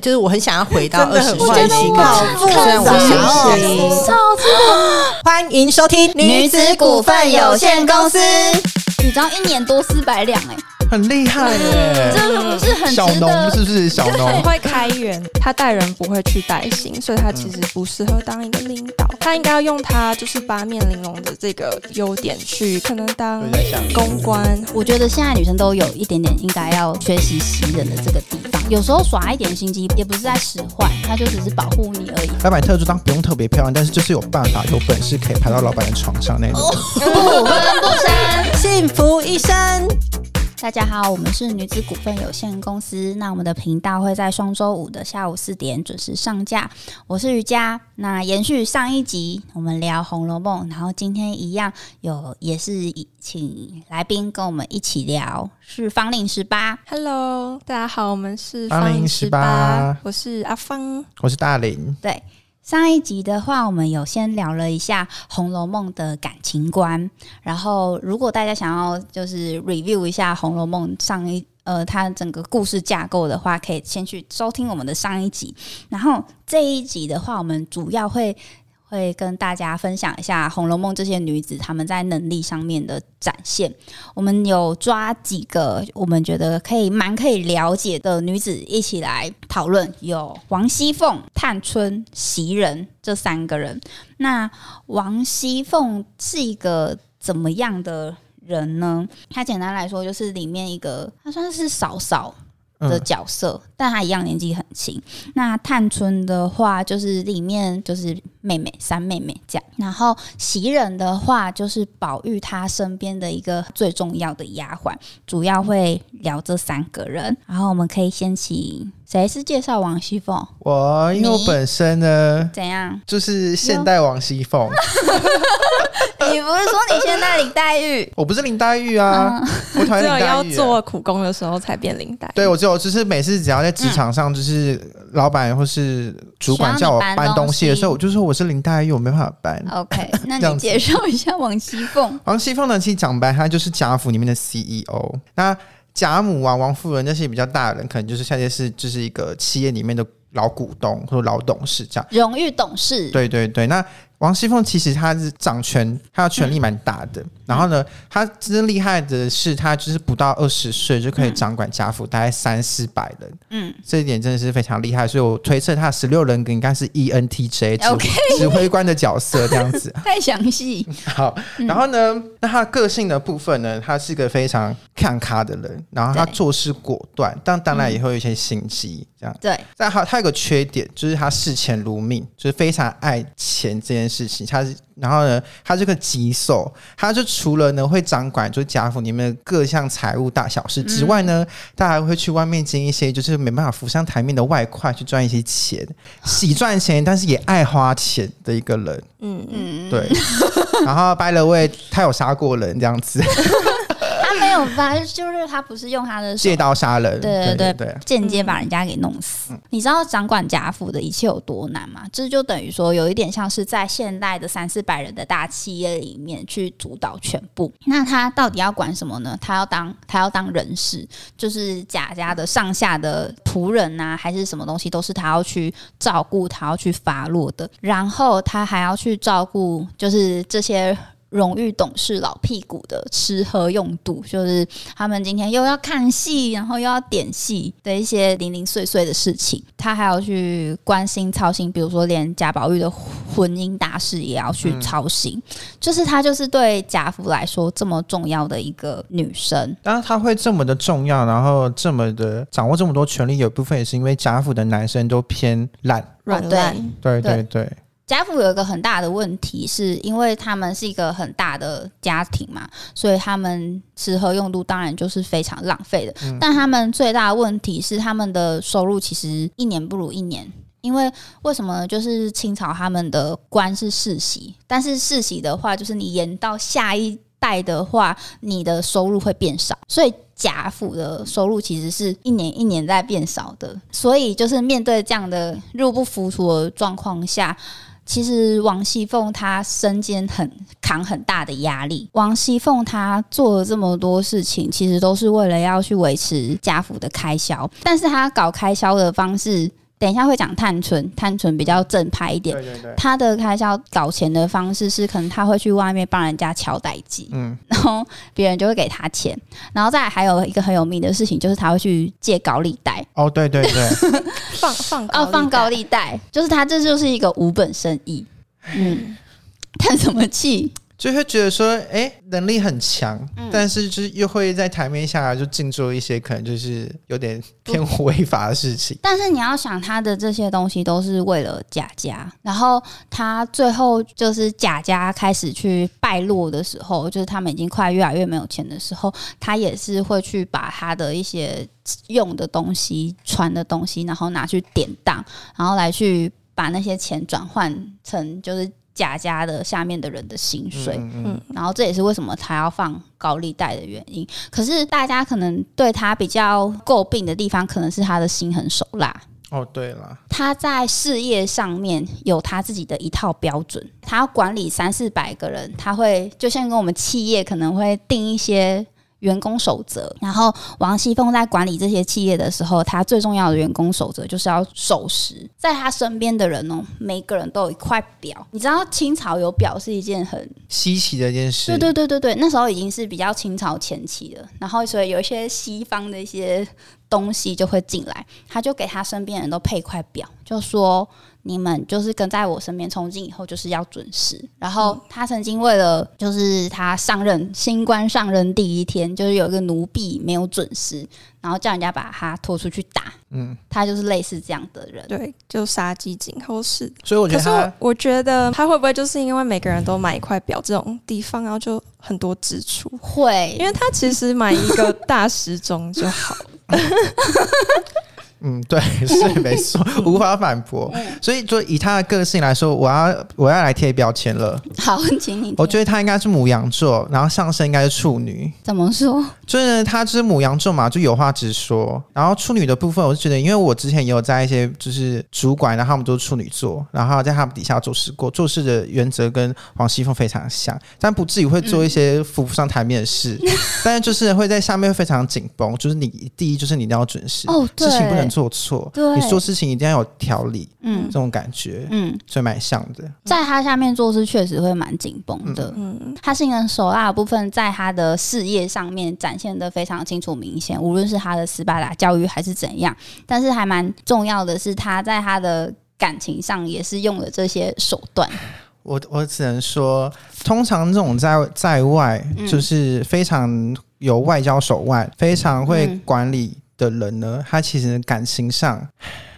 就是我很想要回到真的二十岁很温馨那个好时候，虽然我想要温馨哦欢迎收听女子股份有限公司。你知道一年多四百两哎，很厉害耶！这个不是很小农值得？是不是小不农？会开源，他带人不会去带薪，所以他其实不适合当一个领导。他应该要用他就是八面玲珑的这个优点去，可能当公关。我觉得现在女生都有一点点应该要学习袭人的这个地方，有时候耍一点心机也不是在使坏，他就只是保护你而已。老板特助当不用特别漂亮，但是就是有办法、有本事可以爬到老板的床上那种。不分不生。幸福一生。大家好，我们是女子股份有限公司。那我们的频道会在双周五的下午四点准时上架。我是瑜伽。那延续上一集，我们聊《红楼梦》，然后今天一样有也是请来宾跟我们一起聊，是方令十八。Hello，大家好，我们是芳龄十18我是阿芳。我是大林，对，上一集的话，我们有先聊了一下《红楼梦》的感情观，然后如果大家想要就是 review 一下《红楼梦》上一呃它整个故事架构的话，可以先去收听我们的上一集。然后这一集的话，我们主要会。会跟大家分享一下《红楼梦》这些女子她们在能力上面的展现。我们有抓几个我们觉得可以蛮可以了解的女子一起来讨论，有王熙凤、探春、袭人这三个人。那王熙凤是一个怎么样的人呢？她简单来说就是里面一个，她算是嫂嫂。的嗯，角色，但她一样年纪很轻。那探春的话，就是里面就是妹妹三妹妹这样。然后袭人的话，就是宝玉他身边的一个最重要的丫鬟，主要会聊这三个人。然后我们可以先请谁是介绍王熙凤？我因为我本身呢怎样？就是现代王熙凤，你不是说你现在林黛玉？我不是林黛玉啊，我讨厌只有要林黛玉。做苦工的时候才变林黛玉。对，我只有就是每次只要在职场上，就是老板或是主管叫我搬东西的时候，我就说我是林黛玉，我没办法搬。OK，那你介绍一下王熙凤。王熙凤呢，其实讲白，她就是贾府里面的 CEO。那贾母啊、王夫人那些比较大的人，可能就是现在是就是一个企业里面的老股东或者老董事这样。荣誉董事，对对对，那王熙凤其实她是掌权，她的权力蛮大的。然后呢，她真厉害的是，她就是不到二十岁就可以掌管贾府大概三四百人，嗯，这一点真的是非常厉害。所以我推测她十六人格应该是 E ENTJ 指 指挥官的角色这样子。太详细。好，然后呢，那她个性的部分呢，她是个非常看咖的人，然后她做事果断，但当然也会有一些心机，这样。对，但他他有个缺点，就是她视钱如命，就是非常爱钱这件事情。他是，然后呢，他这个棘手，他就除了呢会掌管就是贾府里面的各项财务大小事之外呢，他还会去外面接一些就是没办法浮上台面的外快，去赚一些钱，喜赚钱，但是也爱花钱的一个人。嗯嗯，嗯，对，然后 by the way，他有杀过人这样子，有吧？就是他不是用他的借刀杀人，对对对对，间接把人家给弄死。你知道掌管贾府的一切有多难吗？这就等于说，有一点像是在现代的三四百人的大企业里面去主导全部。那他到底要管什么呢？他要当他要当人事，就是贾家的上下的仆人啊，还是什么东西，都是他要去照顾，他要去发落的。然后他还要去照顾，就是这些。荣誉董事老屁股的吃喝用度，就是他们今天又要看戏，然后又要点戏的一些零零碎碎的事情，他还要去关心操心，比如说连贾宝玉的婚姻大事也要去操心，就是她就是对贾府来说这么重要的一个女生。当然他会这么的重要，然后这么的掌握这么多权力，有一部分也是因为贾府的男生都偏懒，软烂。对对。对对，贾府有一个很大的问题，是因为他们是一个很大的家庭嘛，所以他们吃喝用度当然就是非常浪费的。但他们最大的问题是，他们的收入其实一年不如一年。因为为什么呢？就是清朝他们的官是世袭，但是世袭的话，就是你延到下一代的话，你的收入会变少，所以贾府的收入其实是一年一年在变少的。所以就是面对这样的入不敷出的状况下，其实王熙凤她身肩很扛很大的压力。王熙凤她做了这么多事情，其实都是为了要去维持家府的开销，但是她搞开销的方式。等一下会讲探春，探春比较正派一点。对对对，他的开销搞钱的方式是，可能他会去外面帮人家敲代机，嗯，然后别人就会给他钱。然后再还有一个很有名的事情，就是他会去借高利贷，哦，对对对，放放哦，放高利利贷，就是他这就是一个无本生意。嗯，叹什么气？就会觉得说，哎，能力很强，嗯但是就是又会在台面下就净做一些可能就是有点偏违法的事情。但是你要想，他的这些东西都是为了贾家，然后他最后就是贾家开始去败落的时候，就是他们已经快越来越没有钱的时候，他也是会去把他的一些用的东西、穿的东西，然后拿去典当，然后来去把那些钱转换成就是贾家的下面的人的薪水。嗯嗯嗯然后这也是为什么他要放高利贷的原因。可是大家可能对他比较诟病的地方，可能是他的心狠手辣。哦，对了，他在事业上面有他自己的一套标准，他要管理三四百个人，他会就像跟我们企业可能会定一些。员工守则，然后王熙凤在管理这些企业的时候，他最重要的员工守则就是要守时。在他身边的人哦，每个人都有一块表。你知道清朝有表是一件很稀奇的一件事。对对对对对，那时候已经是比较清朝前期了，然后所以有一些西方的一些东西就会进来，他就给他身边人都配一块表，就说你们就是跟在我身边，从今以后就是要准时。然后他曾经为了就是他上任新官上任第一天，就是有一个奴婢没有准时，然后叫人家把他拖出去打，嗯，他就是类似这样的人。对，就杀鸡儆猴式。所以我觉得可是我他我觉得他会不会就是因为每个人都买一块表这种地方，然后就很多支出？会，因为他其实买一个大时钟就好了。嗯，对，是没错，无法反驳。嗯所以，就以他的个性来说，我要我要来贴标签了。好，请你我觉得他应该是母羊座，然后上升应该是处女。怎么说？就是呢，他就是母羊座嘛，就有话直说。然后处女的部分，我是觉得，因为我之前也有在一些就是主管，然后他们都是处女座，然后在他们底下做事过，做事的原则跟黄熙凤非常像，但不至于会做一些浮不上台面的事，但是就是会在下面会非常紧绷。就是你第一就是你一定要准时，事情不能做错，对你做事情一定要有条理，嗯这种感觉，嗯，所以蛮像的。在他下面做事确实会蛮紧绷的。嗯，他心狠手辣的部分，在他的事业上面展现的非常清楚明显，无论是他的斯巴达教育还是怎样。但是还蛮重要的是，他在他的感情上也是用了这些手段。我我只能说，通常这种在在外嗯就是非常有外交手腕、非常会嗯管理的人呢，他其实感情上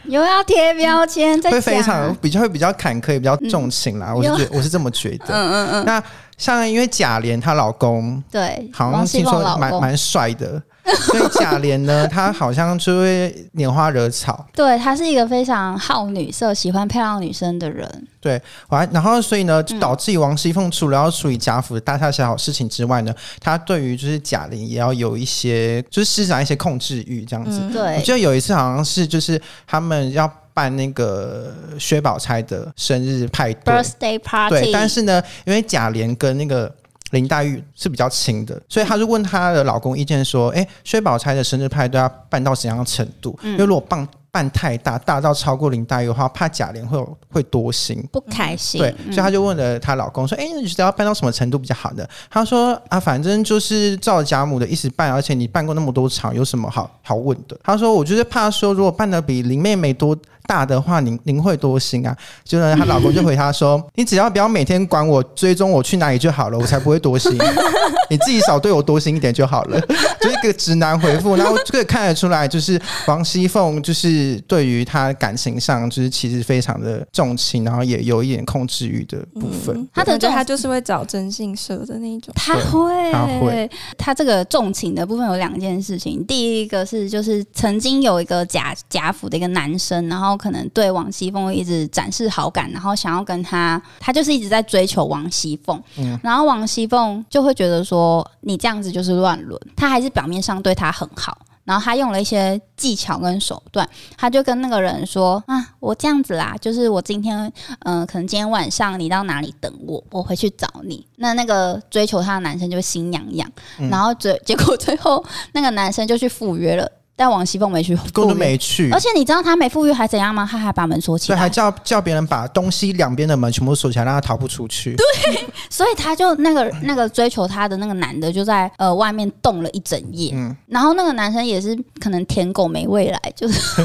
又要贴标签，会非常比较会比较坎坷，也比较重情啦。我是觉我是这么觉得。嗯嗯嗯，那像因为贾琏她老公对，好像听说蛮蛮帅的，所以贾琏呢，他好像就会拈花惹草。对他是一个非常好女色、喜欢漂亮女生的人。对完，然后所以呢，嗯就导致于王熙凤除了要处理贾府的大大小小事情之外呢，她对于就是贾琏也要有一些，就是施展一些控制欲这样子。嗯我对记，得有一次好像是就是他们要办那个薛宝钗的生日派对，birthday party，对，但是呢，因为贾琏跟那个。林黛玉是比较亲的，所以她就问她的老公意见说：“哎、薛宝钗的生日派对要办到怎样的程度？嗯因为如果办办太大，大到超过林黛玉的话，怕贾琏会有会多心。不开心。对，嗯所以她就问了她老公说：“哎、你觉得要办到什么程度比较好呢？”她说：“啊，反正就是照贾母的意思办，而且你办过那么多场，有什么好好问的？”她说：“我就是怕说，如果办的比林妹妹多大的话，您您会多心啊？”就呢，她老公就回她说：“ 你只要不要每天管我追踪我去哪里就好了，我才不会多心。你自己少对我多心一点就好了。”就是一个直男回复，然后这个看得出来，就是王熙凤就是对于他感情上，就是其实非常的重情，然后也有一点控制欲的部分。嗯他的这种我觉得他就是会找征信社的那种。他对会，他会，他这个重情的部分有两件事情。第一个是，就是曾经有一个贾贾府的一个男生，然后可能对王熙凤一直展示好感，然后想要跟他，他就是一直在追求王熙凤。嗯然后王熙凤就会觉得说，你这样子就是乱伦。他还是表面上对他很好。然后他用了一些技巧跟手段，他就跟那个人说：“啊，我这样子啦，就是我今天，嗯、可能今天晚上你到哪里等我，我回去找你。”那那个追求他的男生就心痒痒，嗯然后结 结果最后那个男生就去赴约了。但王熙凤没去赴根本，没去。而，且你知道她没赴约还怎样吗？她还把门锁起所以还，叫叫别人把东西两边的门全部锁起来，让他逃不出去。对所以她就那个那个追求她的那个男的就在呃外面冻了一整夜，嗯。然后那个男生也是可能舔狗没未来，就是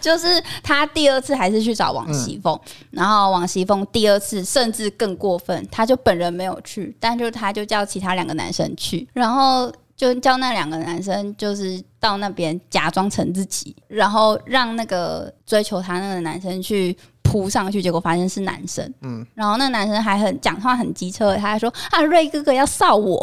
就是他第二次还是去找王熙凤，然后王熙凤第二次甚至更过分，他就本人没有去，但就他就叫其他两个男生去，然后就叫那两个男生就是到那边假装成自己，然后让那个追求他那个男生去。扑上去，结果发现是男生，嗯，然后那个男生还很讲话很机车，他还说啊瑞哥哥要臊 我，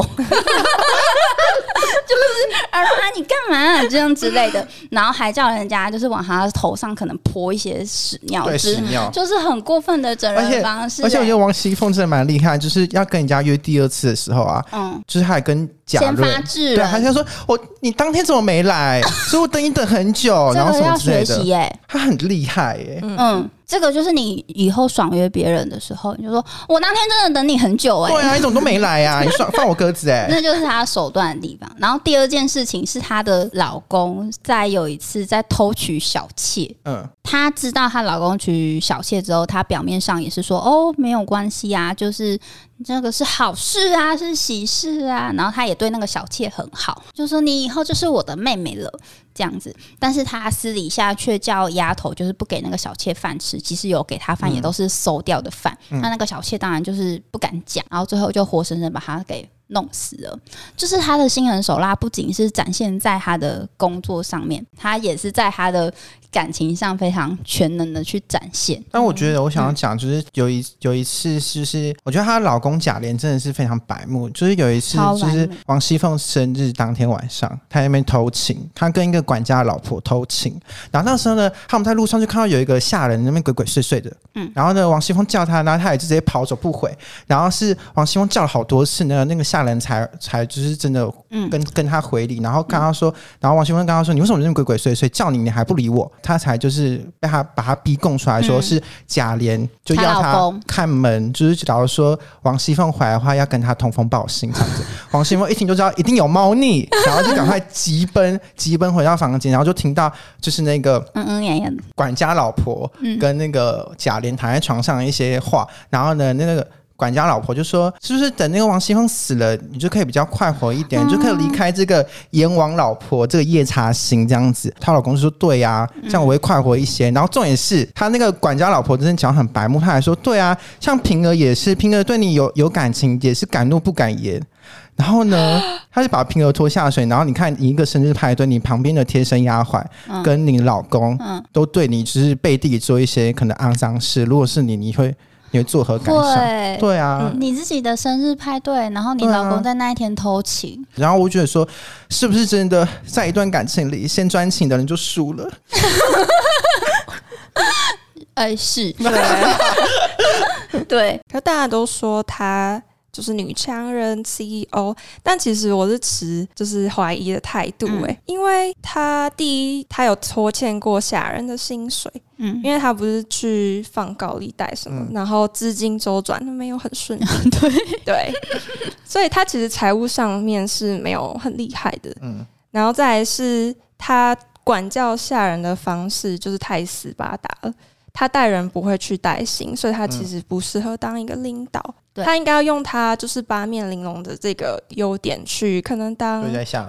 啊，啊你干嘛、这样之类的，然后还叫人家就是往他头上可能泼一些屎尿对，之屎尿。就是很过分的整人方式、而且我觉得欸。王熙凤真的蛮厉害，就是要跟人家约第二次的时候啊，嗯，就是还跟贾先发制人，他就说我你当天怎么没来？所以我等你等很久，然后要之类的。学习耶、他很厉害耶，嗯，这个就是你以后爽约别人的时候，你就说我那天真的等你很久哎、对啊，你怎么都没来啊？你放放我鸽子哎，那就是他手段的地方。然后第二件事情是她的老公在有一次在偷取小妾，嗯，她知道她老公娶小妾之后，她表面上也是说哦没有关系啊，就是这个是好事啊，是喜事啊。然后他也对那个小妾很好，就说你以后就是我的妹妹了这样子。但是他私底下却叫丫头就是不给那个小妾饭吃，即使有给她饭，也都是馊掉的饭。那那个小妾当然就是不敢讲，然后最后就活生生把他给。弄死了，就是他的心狠手辣，不仅是展现在他的工作上面，他也是在他的感情上非常全能的去展现。但我觉得我想要讲，就是有一有一次，就是我觉得她老公贾琏真的是非常白目。就是有一次，就是王熙凤生日当天晚上，她在那边偷情，她跟一个管家的老婆偷情。然后那时候呢，他们在路上就看到有一个下人那边鬼鬼祟祟的，嗯，然后呢，王熙凤叫他，然后他也就直接跑走不回。然后是王熙凤叫了好多次呢，那个下人才才就是真的嗯跟、跟他回礼，然后跟他说，然后王熙凤跟他说，你为什么这么鬼鬼祟祟？叫你你还不理我，他才就是被他把他逼供出来说嗯是贾琏就要他看门，就是假如说王熙凤回来的话，要跟他通风报信这样子。王熙凤一听就知道一定有猫腻，然后就赶快急奔 急奔回到房间，然后就听到就是那个嗯嗯管家老婆跟那个贾琏躺在床上的一些话，然后呢，那个。管家老婆就说：“是不是等那个王熙凤死了，你就可以比较快活一点，你就可以离开这个阎王老婆这个夜叉星这样子？”她老公就说：“对呀、这样我会快活一些。然后重点是，他那个管家老婆真的讲得很白目，他还说：“对啊，像平儿也是，平儿对你有有感情，也是敢怒不敢言。”然后呢，他就把平儿拖下水，然后你看，你一个生日派对，你旁边的贴身丫鬟跟你老公嗯都对你就是背地里做一些可能肮脏事。如果是你，你会你会作何感想？会。对啊，你自己的生日派对，然后你老公在那一天偷情，然后我觉得说，是不是真的在一段感情里，先专情的人就输了？哎、是，对，对，可大家都说她就是女强人 CEO，但其实我是持就是怀疑的态度嗯。哎、因为他第一，他有拖欠过下人的薪水，嗯，因为他不是去放高利贷什么，嗯。然后资金周转没有很顺利，对。对，所以他其实财务上面是没有很厉害的，嗯，然后再来是他管教下人的方式就是太死巴达了。她待人不会去带心，所以他其实不适合当一个领导。对她应该要用他就是八面玲珑的这个优点去，可能当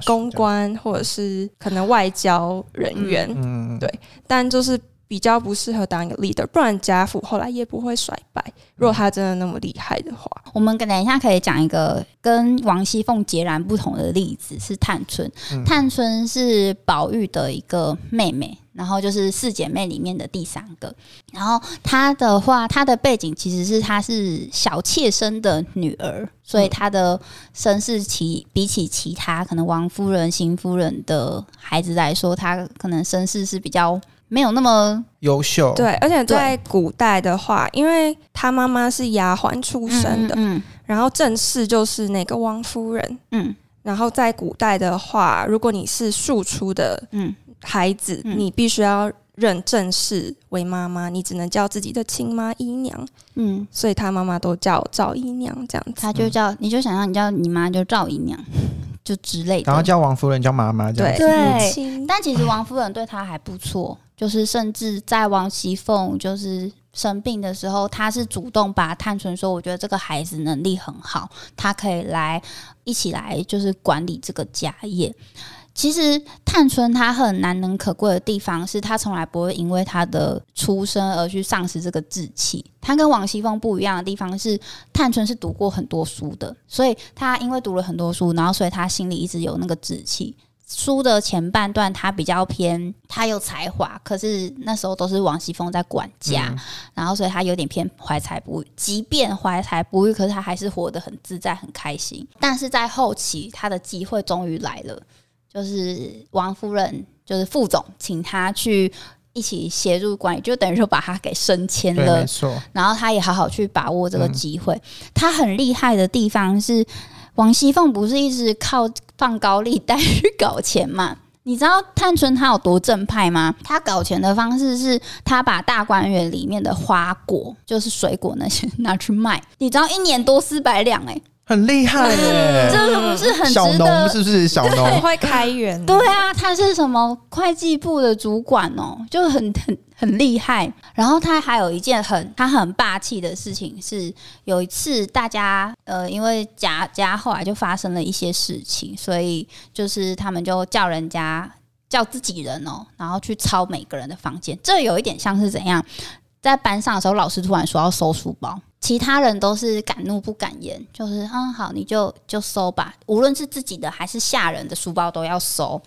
公，关或者是可能外交人员，嗯，对但就是比较不适合当一个 leader。不然家父后来也不会衰败。如果他真的那么厉害的话，我们等一下可以讲一个跟王熙凤截然不同的例子，是探春。嗯探春是宝玉的一个妹妹，然后就是四姐妹里面的第三个。然后她的话，她的背景其实是她是小妾生的女儿，所以她的身世其比起其他可能王夫人、邢夫人的孩子来说，她可能身世是比较没有那么优秀，对，而且在古代的话，因为她妈妈是丫鬟出身的，嗯然后正室就是那个王夫人。嗯。然后在古代的话，如果你是庶出的嗯孩子，嗯你必须要认正室为妈妈，你只能叫自己的亲妈姨娘，嗯，所以他妈妈都叫赵姨娘这样子。他就叫你就想象你叫你妈就赵姨娘，就之类的。然后叫王夫人叫妈妈这样对子。对母亲但其实王夫人对她还不错，就是甚至在王熙凤就是生病的时候，她是主动把探春说：“我觉得这个孩子能力很好，她可以来一起来就是管理这个家业。”其实探春她很难能可贵的地方是，她从来不会因为她的出身而去丧失这个志气。她跟王熙凤不一样的地方是，探春是读过很多书的，所以她因为读了很多书，然后所以她心里一直有那个志气。书的前半段，他比较偏，他有才华，可是那时候都是王熙凤在管家，然后所以他有点偏怀才不遇。即便怀才不遇，可是他还是活得很自在、很开心。但是在后期，他的机会终于来了，就是王夫人，就是副总，请他去一起协助管理，就等于说把他给升迁，了没。错。然后他也好好去把握这个嗯机会。他很厉害的地方是，王熙凤不是一直靠放高利贷去搞钱嘛？你知道探春她有多正派吗？她搞钱的方式是，她把大观园里面的花果，就是水果那些拿去卖。你知道一年多四百两，哎，很厉害耶！这个不是很小农值得？是不是小很农？会开源，对啊，他是什么会计部的主管哦，就很很很厉害。然后他还有一件很他很霸气的事情是，有一次大家呃，因为家家后来就发生了一些事情，所以就是他们就叫人家叫自己人哦，然后去抄每个人的房间。这有一点像是怎样，在班上的时候，老师突然说要收书包。其他人都是敢怒不敢言，就是嗯好，你就就收吧，无论是自己的还是下人的书包都要收。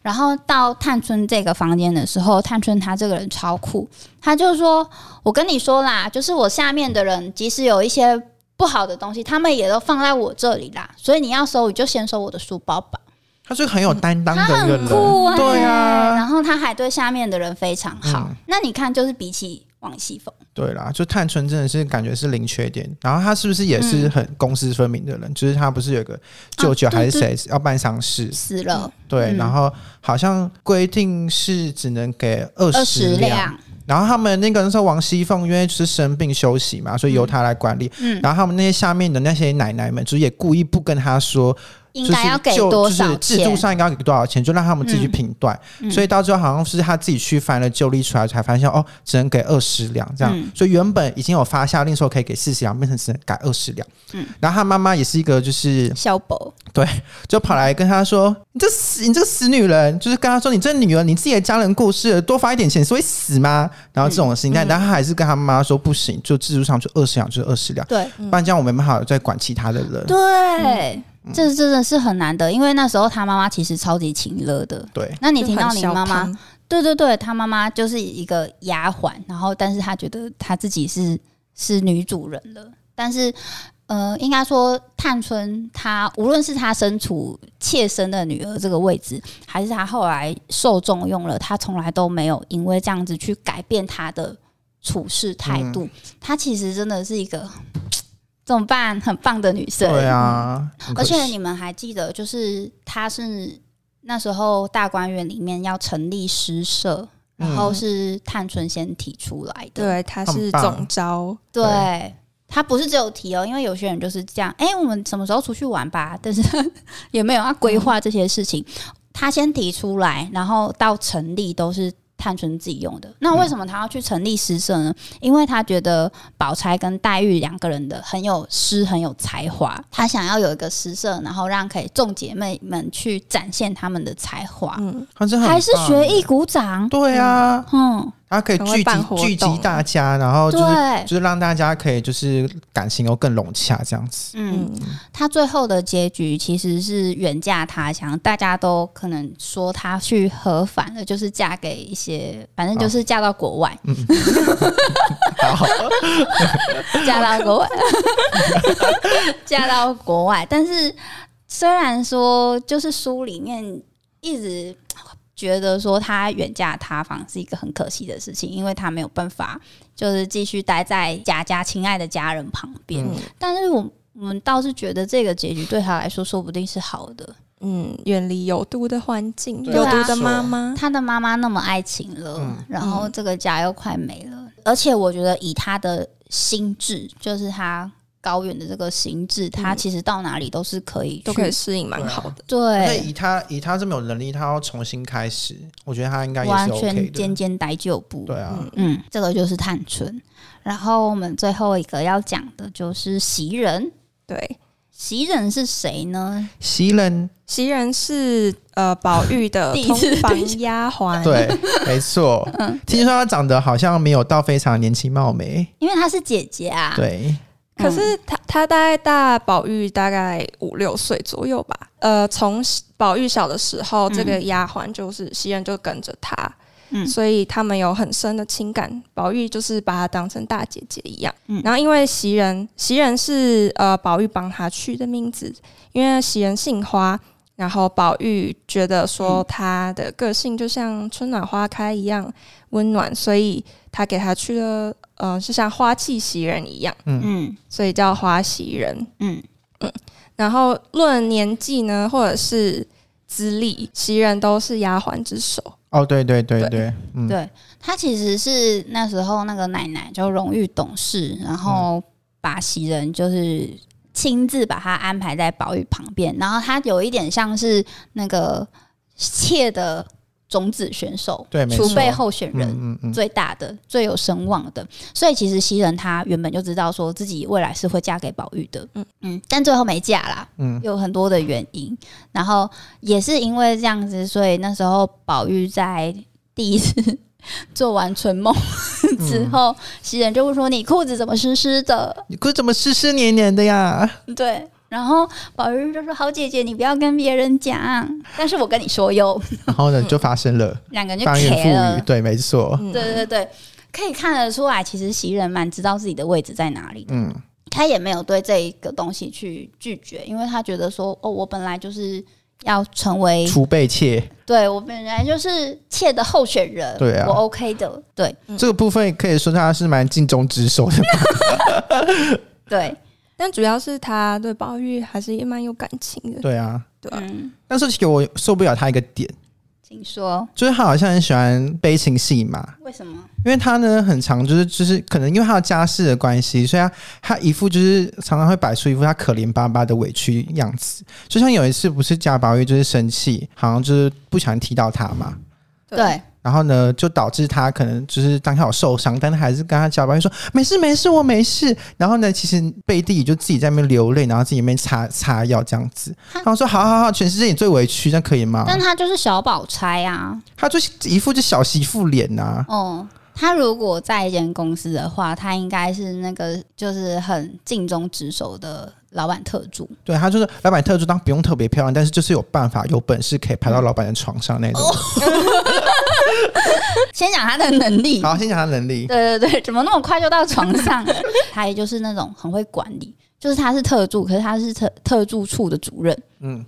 然后到探春这个房间的时候，探春她这个人超酷，她就说：“我跟你说啦，就是我下面的人，即使有一些不好的东西，他们也都放在我这里啦，所以你要收，你就先收我的书包吧。他是很有担当他的一个人，很酷哎、对啊，然后他还对下面的人非常好。嗯。那你看，就是比起王熙凤，对啦，就探春真的是感觉是零缺点。然后他是不是也是很公私分明的人？就是他不是有个舅舅啊还是对谁要办丧事？死了对，嗯然后好像规定是只能给二二十十两。然后他们那个那时候王熙凤因为是生病休息嘛，所以由她来管理。嗯，然后他们那些下面的那些奶奶们，就是也故意不跟她说，应该要给就多少就是制度？上应该要给多少钱，就让他们自己去评断。嗯所以到最后好像是他自己去翻了旧历出来，才发现哦，只能给二十两这样。嗯所以原本已经有发下令说可以给四十两，变成只能改二十两。嗯然后他妈妈也是一个就是小宝，对就跑来跟他说：“你这死，你这个死女人！”就是跟他说：“你这女儿，你自己的家人过世了，多发一点钱是会死吗？”然后这种事情，但但他还是跟他妈妈说不行，就制度上就二十两就是二十两，对不然这样我没办法再管其他的人。对，这真的是很难得，因为那时候他妈妈其实超级勤乐的。对，那你听到你妈妈对对对，她妈妈就是一个丫鬟，然后但是她觉得她自己是是女主人了，但是呃，应该说探春她无论是她身处妾身的女儿这个位置，还是她后来受重用了，她从来都没有因为这样子去改变她的处事态度。她其实真的是一个怎么办，很棒的女生。对啊，而且你们还记得，就是她是那时候大观园里面要成立诗社，然后是探春先提出来的。对，他是总招，对对他不是只有提哦，因为有些人就是这样，哎、我们什么时候出去玩吧？但是 也没有要规划这些事情。他先提出来，然后到成立都是探春自己用的。那为什么他要去成立诗社呢？因为他觉得宝钗跟黛玉两个人的很有诗，很有才华，他想要有一个诗社，然后让可以众姐妹们去展现他们的才华，嗯，还是学艺鼓掌。对啊，嗯，他可以聚集聚集大家，然后就是，就是让大家可以就是感情又更融洽这样子。嗯，嗯，他最后的结局其实是远嫁他乡，大家都可能说他去和反了，就是嫁给一些，反正就是嫁到国外，好，嫁到国外，嫁到国外。但是虽然说，就是书里面一直觉得说他远嫁他方是一个很可惜的事情，因为他没有办法就是继续待在贾家亲爱的家人旁边。嗯。但是我我们倒是觉得这个结局对他来说说不定是好的。嗯，远离有毒的环境，啊有毒的妈妈，他的妈妈那么爱情了，嗯。然后这个家又快没了，而且我觉得以他的心智，就是他高远的这个心智，他其实到哪里都是可以都可以适应蛮好的。所以对，以他以他这么有能力，他要重新开始，我觉得他应该也完全肩的。肩带旧步。对啊，嗯，这个就是探春。然后我们最后一个要讲的就是袭人。对，袭人是谁呢？袭人，袭人是呃宝玉的 通房丫鬟，对，没错。嗯听说他长得好像没有到非常年轻貌美，因为她是姐姐啊。，对，可是他他大概大宝玉大概五六岁左右吧。呃，从宝玉小的时候，嗯这个丫鬟就是袭人就跟着他，嗯所以他们有很深的情感。宝玉就是把她当成大姐姐一样。嗯然后因为袭人，袭人是呃宝玉帮他取的名字，因为袭人姓花。然后宝玉觉得说她的个性就像春暖花开一样温暖，所以他给他去了呃，是像花气袭人一样。嗯嗯所以叫花袭人。嗯嗯，然后论年纪呢，或者是资历，袭人都是丫鬟之首。哦，对对对对对，嗯，对，她其实是那时候那个奶奶就荣誉董事，然后把袭人就是亲自把她安排在宝玉旁边，然后她有一点像是那个妾的种子选手，储备候选人。嗯嗯嗯，最大的、最有声望的，所以其实袭人她原本就知道说自己未来是会嫁给宝玉的，嗯嗯嗯，但最后没嫁啦，嗯有很多的原因，然后也是因为这样子，所以那时候宝玉在第一次 做完春梦之后，袭人就会说：“你裤子怎么湿湿的你裤子怎么湿湿黏黏的呀？？”对。然后宝玉就说：“好姐姐，你不要跟别人讲，但是我跟你说哟。然后呢，就发生了” 两个人就翻云 K 覆了雨，，对，没错，嗯。对对对，可以看得出来，其实袭人蛮知道自己的位置在哪里的。嗯，他也没有对这一个东西去拒绝，因为他觉得说：“哦，我本来就是要成为储备妾对我本来就是妾的候选人，对啊。我 OK 的，对。这个部分可以说他是蛮尽忠职守的，对，但主要是他对宝玉还是也蛮有感情的。对啊。对啊，嗯，但是其实我受不了他一个点，请说就是他好像很喜欢悲情戏嘛，为什么？因为他呢很常就是就是可能因为他的家世的关系，所以他他一副就是常常会摆出一副他可怜巴巴的委屈样子。就像有一次不是贾宝玉就是生气，好像就是不小心踢到他嘛，对，然后呢就导致他可能就是当下有受伤，但他还是跟他贾宝玉说没事没事我没事。然后呢其实背地里就自己在那边流泪，然后自己在那边擦擦药这样子。然后说好好好，全世界你最委屈，这样可以吗？但他就是小宝钗啊，他就一副就小媳妇脸呐、哦。他如果在一间公司的话，他应该是那个就是很尽忠职守的老板特助。对他就是老板特助，当不用特别漂亮，但是就是有办法、有本事可以爬到老板的床上那种。先讲他的能力，好，先讲他能力。对对对，怎么那么快就到床上了？他也就是那种很会管理，就是他是特助，可是他是特特助处的主任。嗯，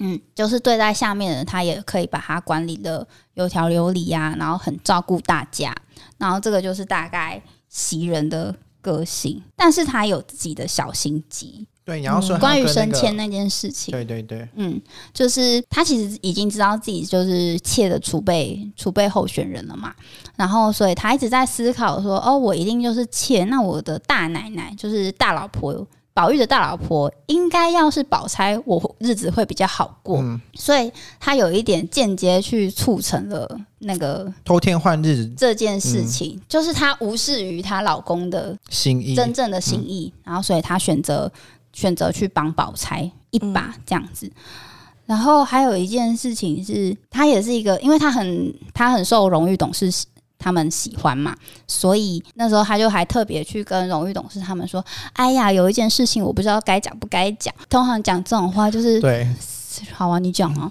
嗯，就是对待下面的人，他也可以把他管理的有条有理呀、然后很照顾大家，然后这个就是大概袭人的个性，但是他有自己的小心机。对，你要说他关于升迁那件事情，对对对，嗯，就是他其实已经知道自己就是妾的储备储备候选人了嘛，然后所以他一直在思考说，哦，我一定就是妾，那我的大奶奶就是大老婆。宝玉的大老婆应该要是宝钗，我日子会比较好过，嗯，所以他有一点间接去促成了那个偷天换日这件事情，就是她无视于她老公的心意，真正的心意，然后所以她选择选择去帮宝钗一把这样子。然后还有一件事情是，他也是一个，因为他很他很受荣誉董事他们喜欢嘛，所以那时候他就还特别去跟荣誉董事他们说：“哎呀，有一件事情我不知道该讲不该讲。通常讲这种话就是对，好啊，你讲啊。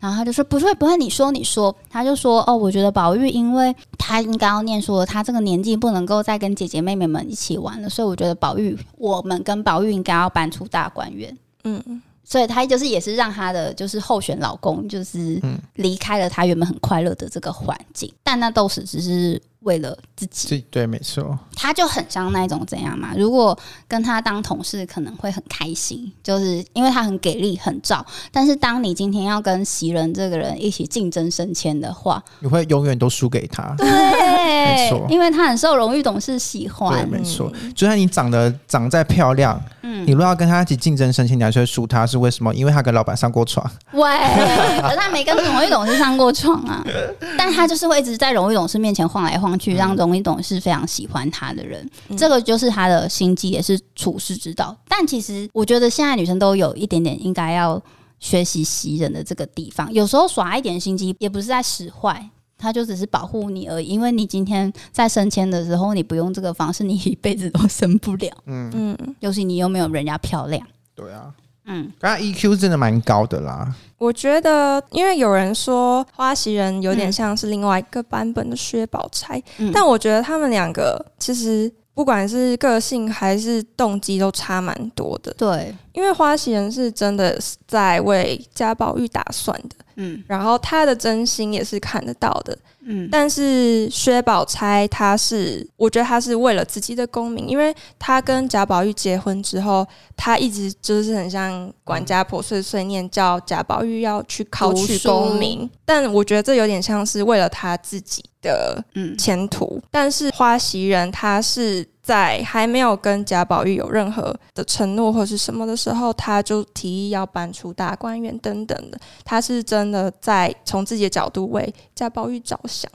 然后他就说不会不会，你说你说。他就说哦，我觉得宝玉因为他应该要念书了，他这个年纪不能够再跟姐姐妹妹们一起玩了，所以我觉得宝玉我们跟宝玉应该要搬出大观园。嗯，所以他就是也是让他的就是候选老公就是嗯离开了他原本很快乐的这个环境，但那都是只是为了自己。这对，没错，他就很像那种怎样嘛？如果跟他当同事，可能会很开心，就是因为他很给力、很照。但是当你今天要跟袭人这个人一起竞争升迁的话，你会永远都输给他。对，没错因为他很受荣誉董事喜对，欢。没错，就算你长得长再漂亮，嗯你如果要跟他一起竞争升迁，你还是会输他，是为什么？因为他跟老板上过床。喂，可是他没跟荣誉董事上过床啊，但他就是会一直在荣誉董事面前晃来晃去，让荣誉董是非常喜欢他的人。这个就是他的心机，也是处世之道。但其实我觉得现在女生都有一点点应该要学习袭人的这个地方，有时候耍一点心机，也不是在使坏。他就只是保护你而已，因为你今天在升迁的时候，你不用这个方式，你一辈子都升不了。嗯，嗯，尤其你又没有人家漂亮，对啊，嗯，刚刚 EQ 真的蛮高的啦。我觉得，因为有人说花袭人有点像是另外一个版本的薛宝钗，嗯。但我觉得他们两个其实不管是个性还是动机都差蛮多的。对，因为花袭人是真的在为贾宝玉打算的，嗯然后他的真心也是看得到的。嗯，但是薛宝钗她是，我觉得她是为了自己的功名，因为她跟贾宝玉结婚之后，她一直就是很像管家婆碎碎念，叫贾宝玉要去考取功名。但我觉得这有点像是为了他自己的嗯前途。但是花袭人她是在还没有跟贾宝玉有任何的承诺或是什么的时候，他就提议要搬出大观园等等的。他是真的在从自己的角度为贾宝玉着想。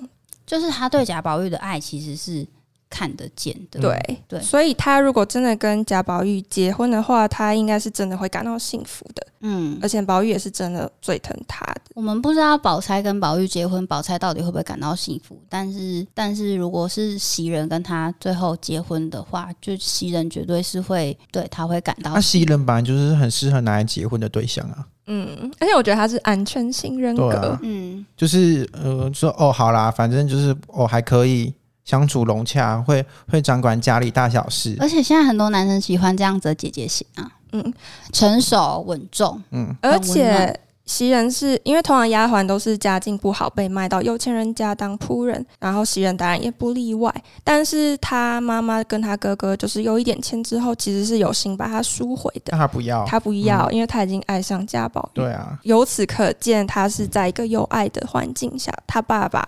就是他对贾宝玉的爱其实是看得见的。对。对。所以他如果真的跟贾宝玉结婚的话，他应该是真的会感到幸福的，嗯，而且宝玉也是真的最疼他的。我们不知道宝钗跟宝玉结婚，宝钗到底会不会感到幸福？但是，但是如果是袭人跟他最后结婚的话，就袭人绝对是会对他会感到那袭人本来就是很适合拿来结婚的对象啊，嗯，而且我觉得他是安全型人格，啊。嗯。就是呃说哦好啦，反正就是哦还可以相处融洽，会会掌管家里大小事，而且现在很多男生喜欢这样子的姐姐型啊，嗯，成熟稳重，嗯，而且。袭人是因为通常丫鬟都是家境不好，被卖到有钱人家当仆人，然后袭人当然也不例外。但是他妈妈跟他哥哥就是有一点钱之后，其实是有心把他赎回的但。他不要，他不要，因为他已经爱上家宝玉。对啊，由此可见，他是在一个有爱的环境下，他爸爸，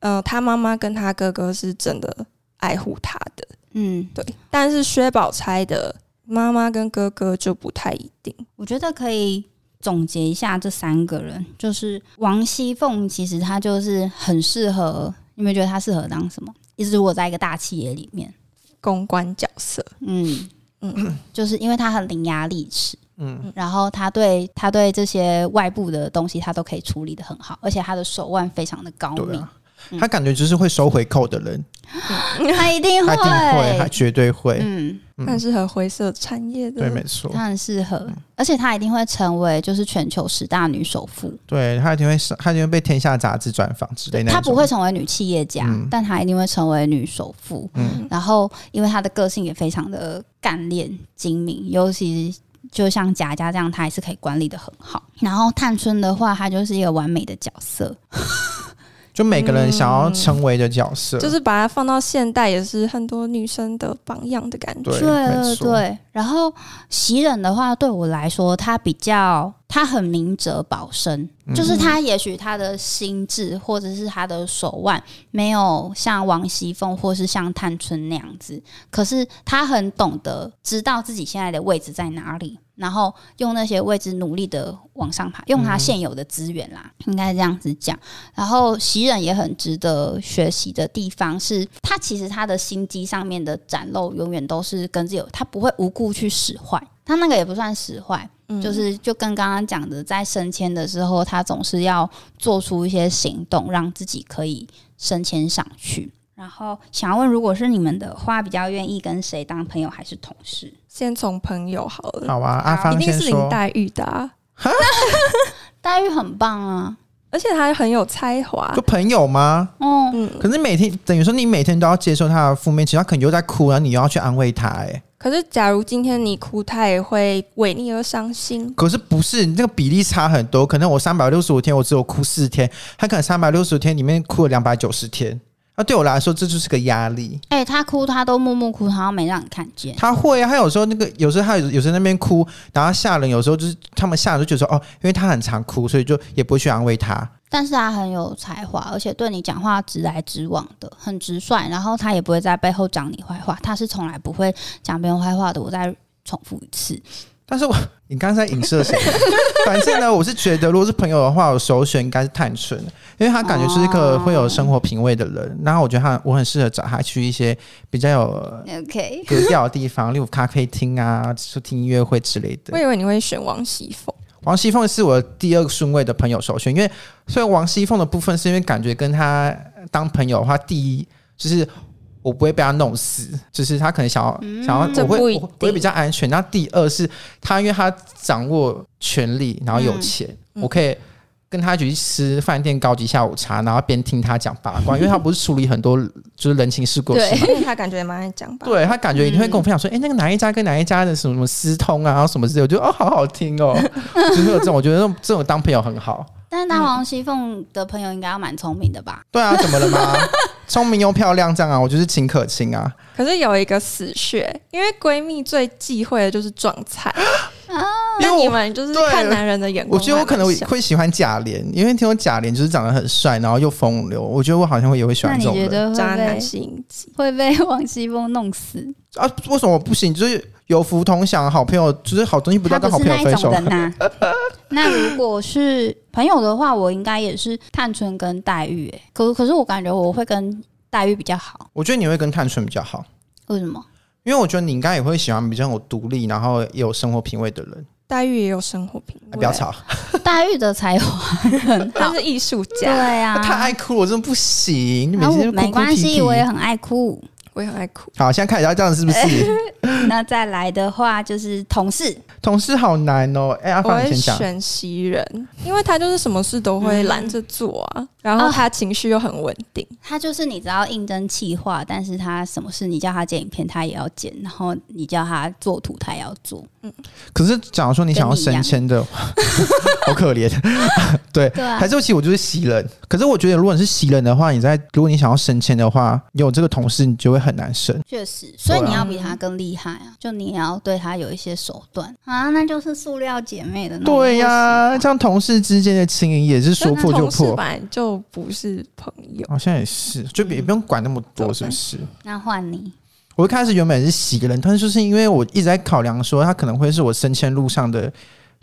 呃，他妈妈跟他哥哥是真的爱护他的，嗯，对。但是薛宝钗的妈妈跟哥哥就不太一定。我觉得可以总结一下这三个人，就是王熙凤，其实她就是很适合，你们觉得她适合当什么？一直如果在一个大企业里面，公关角色，嗯嗯嗯，就是因为她很伶牙俐齿，嗯，然后她对她对这些外部的东西，她都可以处理的很好，而且她的手腕非常的高明，啊，他感觉就是会收回扣的人，他一定他一定会，他绝对会，嗯，很适合灰色产业的。对，没错，他很适合，而且他一定会成为就是全球十大女首富。对他一定会上，他一定会被天下杂志专访之类那种，她不会成为女企业家，嗯。但他一定会成为女首富。嗯。然后，因为他的个性也非常的干练精明，尤其就像贾家这样，他还是可以管理的很好。然后探春的话，她就是一个完美的角色，就每个人想要成为的角色，就是把它放到现代，也是很多女生的榜样的感觉。对对对。然后袭人的话，对我来说，他比较，他很明哲保身，嗯就是他也许他的心智或者是他的手腕没有像王熙凤或是像探春那样子，可是他很懂得知道自己现在的位置在哪里。然后用那些位置努力的往上爬，用他现有的资源啦，应该这样子讲。然后袭人也很值得学习的地方是，他其实他的心机上面的展露，永远都是跟自己有，他不会无故去使坏，他那个也不算使坏，嗯。就是就跟刚刚讲的，在升迁的时候，他总是要做出一些行动，让自己可以升迁上去。然后想要问，如果是你们的话，比较愿意跟谁当朋友还是同事？先从朋友好了，好啊，阿一定芳先说，是林黛玉的啊、黛玉很棒啊，而且他很有才华就。朋友吗？哦，嗯，可是每天等于说你每天都要接受他的负面情绪，他可能又在哭，然后你又要去安慰他、哎，可是假如今天你哭，他也会为你而伤心。可是不是你这个比例差很多，可能我三百六十五天我只有哭四天，他可能三百六十五天里面哭了两百九十天，那对我来说这就是个压力。哎、他哭他都默默哭，他又没让你看见。他会啊，他有时候那个，有时候他有有时候那边哭，然后吓人，有时候就是他们吓人就觉得说哦，因为他很常哭，所以就也不会去安慰他。但是他很有才华，而且对你讲话直来直往的，很直率。然后他也不会在背后讲你坏话，他是从来不会讲别人坏话的。我再重复一次，但是我你刚才影射谁？反正呢，我是觉得如果是朋友的话，我首选应该是探春，因为他感觉是一个会有生活品味的人。然后我觉得他我很适合找他去一些比较有 OK，格调的地方，例如咖啡厅啊，去听音乐会之类的我。以为你会选王熙凤，王熙凤是我第二个顺位的朋友首选，因为虽然王熙凤的部分是因为感觉跟他当朋友的话，第一就是我不会被他弄死，就是他可能想要、想要我会我会比较安全。那第二是他因为他掌握权力，然后有钱，嗯我可以。跟他一起去吃饭店高级下午茶，然后边听他讲八卦，因为他不是处理很多就是人情世故的事嘛，因为他感觉蛮爱讲吧。对他感觉一定会跟我分享说，哎、那个哪一家跟哪一家的什么什么私通啊，然后什么之类，我觉得哦，好好听哦，就是有这种，我觉得这种这种当朋友很好。但是当王熙凤的朋友应该要蛮聪明的吧？对啊，怎么了吗？聪明又漂亮，这样啊，我就是秦可卿啊。可是有一个死穴，因为闺蜜最忌讳的就是撞菜。那因为你们就是看男人的眼光我，觉得我可能会会喜欢贾琏，因为听说贾琏就是长得很帅，然后又风流，我觉得我好像会也会喜欢这种人觉得会渣男被吸引机。会被王熙凤弄死？啊。为什么不行？就是有福同享，好朋友就是好东西不都他要跟好朋友分手 那如果是朋友的话，我应该也是探春跟黛玉、欸。可可是我感觉我会跟黛玉比较好，我觉得你会跟探春比较好，为什么？因为我觉得你应该也会喜欢比较有独立，然后也有生活品味的人。黛玉也有生活品味，哎不要，吵，黛玉的才华很好，她是艺术对家，啊，他太爱哭了，我真的不行。你每然后次就哭哭没关系，啼啼我也很爱哭。我也很爱哭。好，现在看一下这样是不是？那再来的话就是同事，同事好难哦。哎，阿我会芳你先讲。选袭人，因为他就是什么事都会拦着做啊，然后啊他情绪又很稳定。他就是你只要应征企划，但是他什么事你叫他剪影片，他也要剪，然后你叫他做图，他也要做。可是假如说你想要升迁的，好可怜。对，对啊还是其实我就是袭人。可是我觉得，如果你是袭人的话，你在如果你想要升迁的话，有这个同事，你就会很难升。确实，所以你要比他更厉害啊！就你也要对他有一些手段啊，那就是塑料姐妹的那种对呀、模式这样同事之间的情谊也是说破就破。本来就不是朋友，好像也是，就也不用管那么多，对是不是？那换你，我一开始原本是袭人，但是就是因为我一直在考量说他可能会是我升迁路上的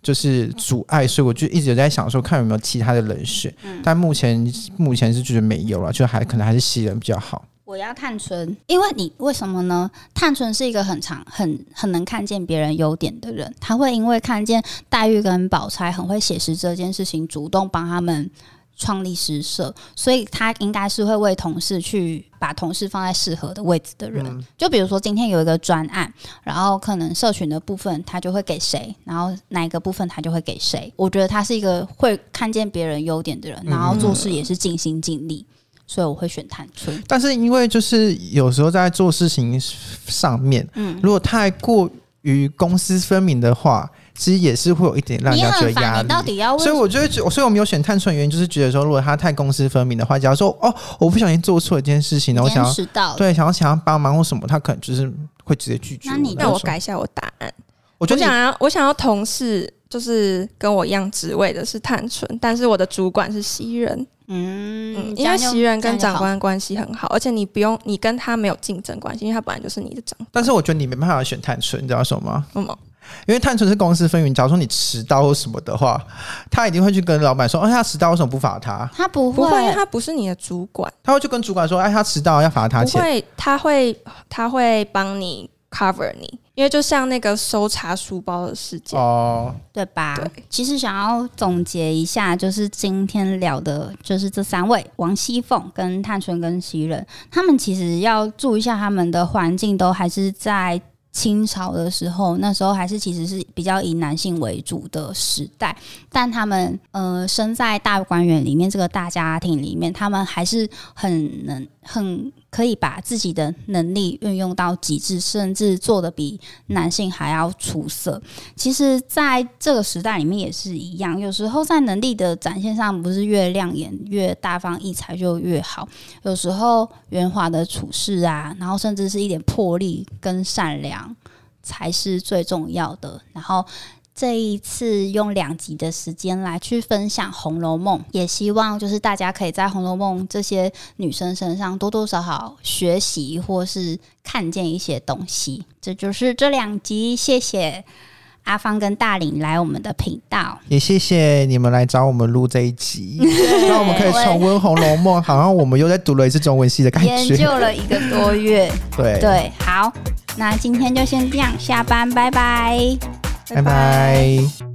就是阻碍，所以我就一直有在想说看有没有其他的人选。嗯但目前目前是觉得没有了，就还可能还是袭人比较好。我要探春，因为你为什么呢？探春是一个很长、很很能看见别人优点的人，他会因为看见黛玉跟宝钗很会写实这件事情，主动帮他们创立诗社，所以他应该是会为同事去把同事放在适合的位置的人。嗯就比如说今天有一个专案，然后可能社群的部分他就会给谁，然后哪一个部分他就会给谁。我觉得他是一个会看见别人优点的人，然后做事也是尽心尽力，所以我会选探春。但是因为就是有时候在做事情上面，嗯，如果太过于公私分明的话，其实也是会有一点让人你家觉得，压力你。到底要为所以我就会觉，所以我没有选探春，原因就是觉得说，如果他太公私分明的话，假如说哦，我不小心做错一件事情，然后想要对想要想要帮忙或什么，他可能就是会直接拒绝那你那我，改一下我答案。我觉得你我想要我想要同事就是跟我一样职位的是探春，但是我的主管是袭人。嗯嗯，，因为袭人跟长官官关系很好，而且你不用你跟他没有竞争关系，因为他本来就是你的长但是我觉得你没办法选探春，你知道什么吗？官嘛。因为探春是公私分明，假如说你迟到或什么的话，他一定会去跟老板说，哦，他迟到为什么不罚他？他不会，他不是你的主管，他会去跟主管说，哎，他迟到要罚他钱。不会，他会他会帮你 cover 你，因为就像那个搜查书包的事件，哦，对吧？对其实想要总结一下，就是今天聊的，就是这三位王熙凤、跟探春、跟袭人，他们其实要注意一下他们的环境，都还是在。清朝的时候，那时候还是其实是比较以男性为主的时代，但他们呃生在大观园里面这个大家庭里面，他们还是很能很可以把自己的能力运用到极致，甚至做的比男性还要出色。其实，在这个时代里面也是一样，有时候在能力的展现上，不是越亮眼、越大方异彩就越好。有时候圆滑的处事啊，然后甚至是一点魄力跟善良，才是最重要的。然后。这一次用两集的时间来去分享《红楼梦》，也希望就是大家可以在《红楼梦》这些女生身上多多少少学习或是看见一些东西。这就是这两集，谢谢阿芳跟大林来我们的频道，也谢谢你们来找我们录这一集，让我们可以重温《红楼梦》，好像我们又在读了一次中文系的感觉。研究了一个多月，对。对，好，那今天就先这样，下班，拜拜。